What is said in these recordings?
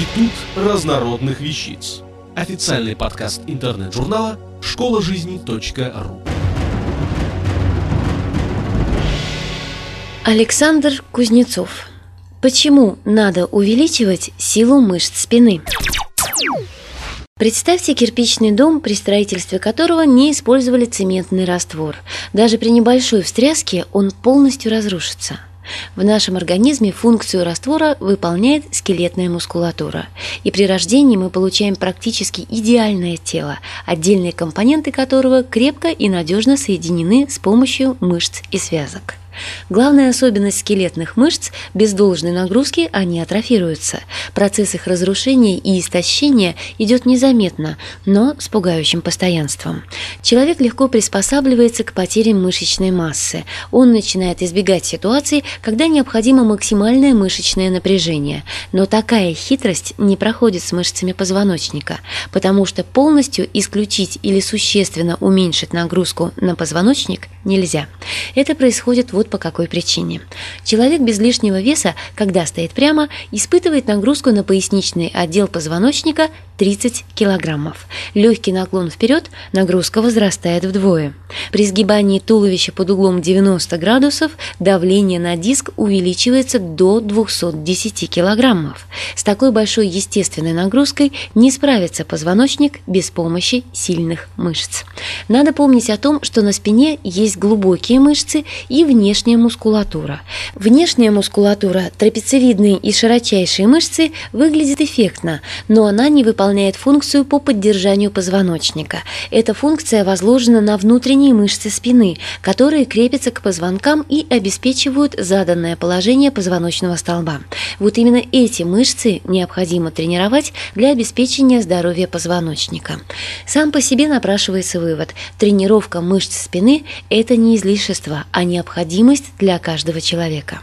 Институт разнородных вещиц. Официальный подкаст интернет-журнала школа жизни.ру. Александр Кузнецов. Почему надо увеличивать силу мышц спины? Представьте кирпичный дом, при строительстве которого не использовали цементный раствор. Даже при небольшой встряске он полностью разрушится. В нашем организме функцию раствора выполняет скелетная мускулатура. И при рождении мы получаем практически идеальное тело, отдельные компоненты которого крепко и надежно соединены с помощью мышц и связок. Главная особенность скелетных мышц – без должной нагрузки они атрофируются. Процесс их разрушения и истощения идет незаметно, но с пугающим постоянством. Человек легко приспосабливается к потере мышечной массы. Он начинает избегать ситуаций, когда необходимо максимальное мышечное напряжение. Но такая хитрость не проходит с мышцами позвоночника, потому что полностью исключить или существенно уменьшить нагрузку на позвоночник нельзя. Это происходит вот по какой причине. Человек без лишнего веса, когда стоит прямо, испытывает нагрузку на поясничный отдел позвоночника 30 килограммов. Легкий наклон вперед, нагрузка возрастает вдвое. При сгибании туловища под углом 90 градусов давление на диск увеличивается до 210 килограммов. С такой большой естественной нагрузкой не справится позвоночник без помощи сильных мышц. Надо помнить о том, что на спине есть глубокие мышцы и внешняя мускулатура. Внешняя мускулатура, трапециевидные и широчайшие мышцы выглядит эффектно, но она не выполняет функцию по поддержанию позвоночника. Эта функция возложена на внутренние мышцы спины, которые крепятся к позвонкам и обеспечивают заданное положение позвоночного столба. Вот именно эти мышцы необходимо тренировать для обеспечения здоровья позвоночника. Сам по себе напрашивается вывод – тренировка мышц спины – это не излишество, а необходимость для каждого человека.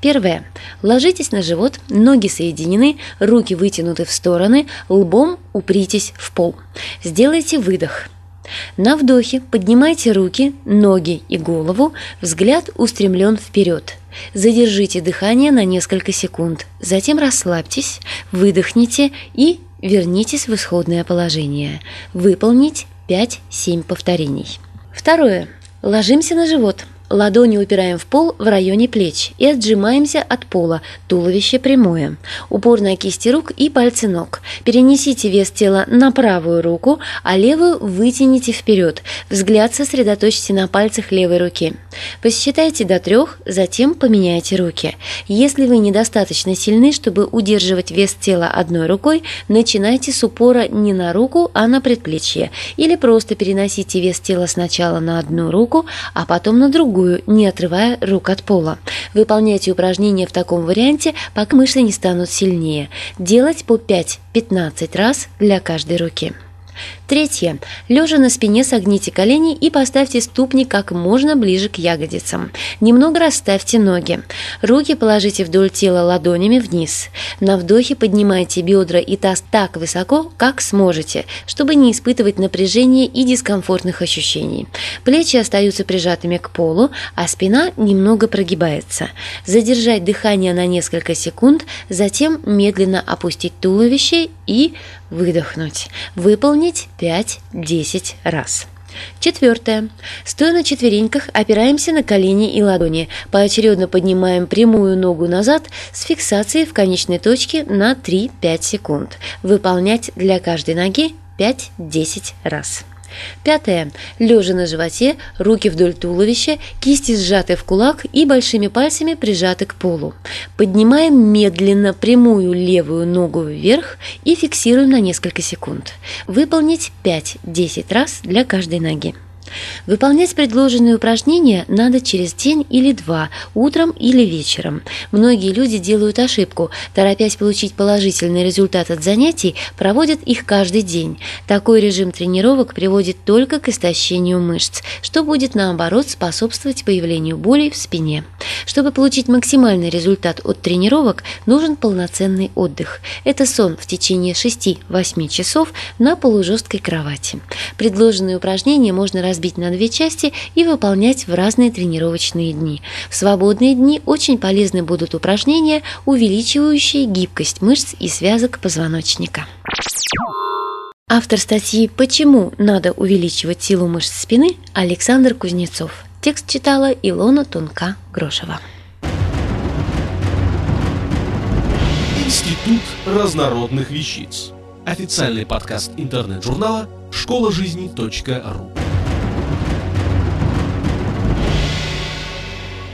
Первое. Ложитесь на живот, ноги соединены, руки вытянуты в стороны, лбом упритесь в пол. Сделайте выдох. На вдохе поднимайте руки, ноги и голову, взгляд устремлен вперед. Задержите дыхание на несколько секунд, затем расслабьтесь, выдохните и вернитесь в исходное положение. Выполнить 5-7 повторений. Второе. Ложимся на живот. Ладони упираем в пол в районе плеч и отжимаемся от пола, туловище прямое. Упор на кисти рук и пальцы ног. Перенесите вес тела на правую руку, а левую вытяните вперед. Взгляд сосредоточьте на пальцах левой руки. Посчитайте до трех, затем поменяйте руки. Если вы недостаточно сильны, чтобы удерживать вес тела одной рукой, начинайте с упора не на руку, а на предплечье. Или просто переносите вес тела сначала на одну руку, а потом на другую другую, не отрывая рук от пола. Выполняйте упражнения в таком варианте, пока мышцы не станут сильнее. Делать по 5-15 раз для каждой руки. Третье. Лежа на спине согните колени и поставьте ступни как можно ближе к ягодицам. Немного расставьте ноги. Руки положите вдоль тела ладонями вниз. На вдохе поднимайте бедра и таз так высоко, как сможете, чтобы не испытывать напряжения и дискомфортных ощущений. Плечи остаются прижатыми к полу, а спина немного прогибается. Задержать дыхание на несколько секунд, затем медленно опустить туловище и выдохнуть. Выполнить 5-10 раз. Четвертое. Стоя на четвереньках, опираемся на колени и ладони. Поочередно поднимаем прямую ногу назад с фиксацией в конечной точке на 3-5 секунд. Выполнять для каждой ноги 5-10 раз. Пятое. Лежа на животе, руки вдоль туловища, кисти сжаты в кулак и большими пальцами прижаты к полу. Поднимаем медленно прямую левую ногу вверх и фиксируем на несколько секунд. Выполнить 5-10 раз для каждой ноги. Выполнять предложенные упражнения надо через день или два, утром или вечером. Многие люди делают ошибку, торопясь получить положительный результат от занятий, проводят их каждый день. Такой режим тренировок приводит только к истощению мышц, что будет наоборот способствовать появлению болей в спине. Чтобы получить максимальный результат от тренировок, нужен полноценный отдых. Это сон в течение 6-8 часов на полужесткой кровати. Предложенные упражнения можно развить разбить на две части и выполнять в разные тренировочные дни. В свободные дни очень полезны будут упражнения, увеличивающие гибкость мышц и связок позвоночника. Автор статьи «Почему надо увеличивать силу мышц спины» Александр Кузнецов. Текст читала Илона Тунка-Грошева. Институт разнородных вещиц. Официальный подкаст интернет-журнала школа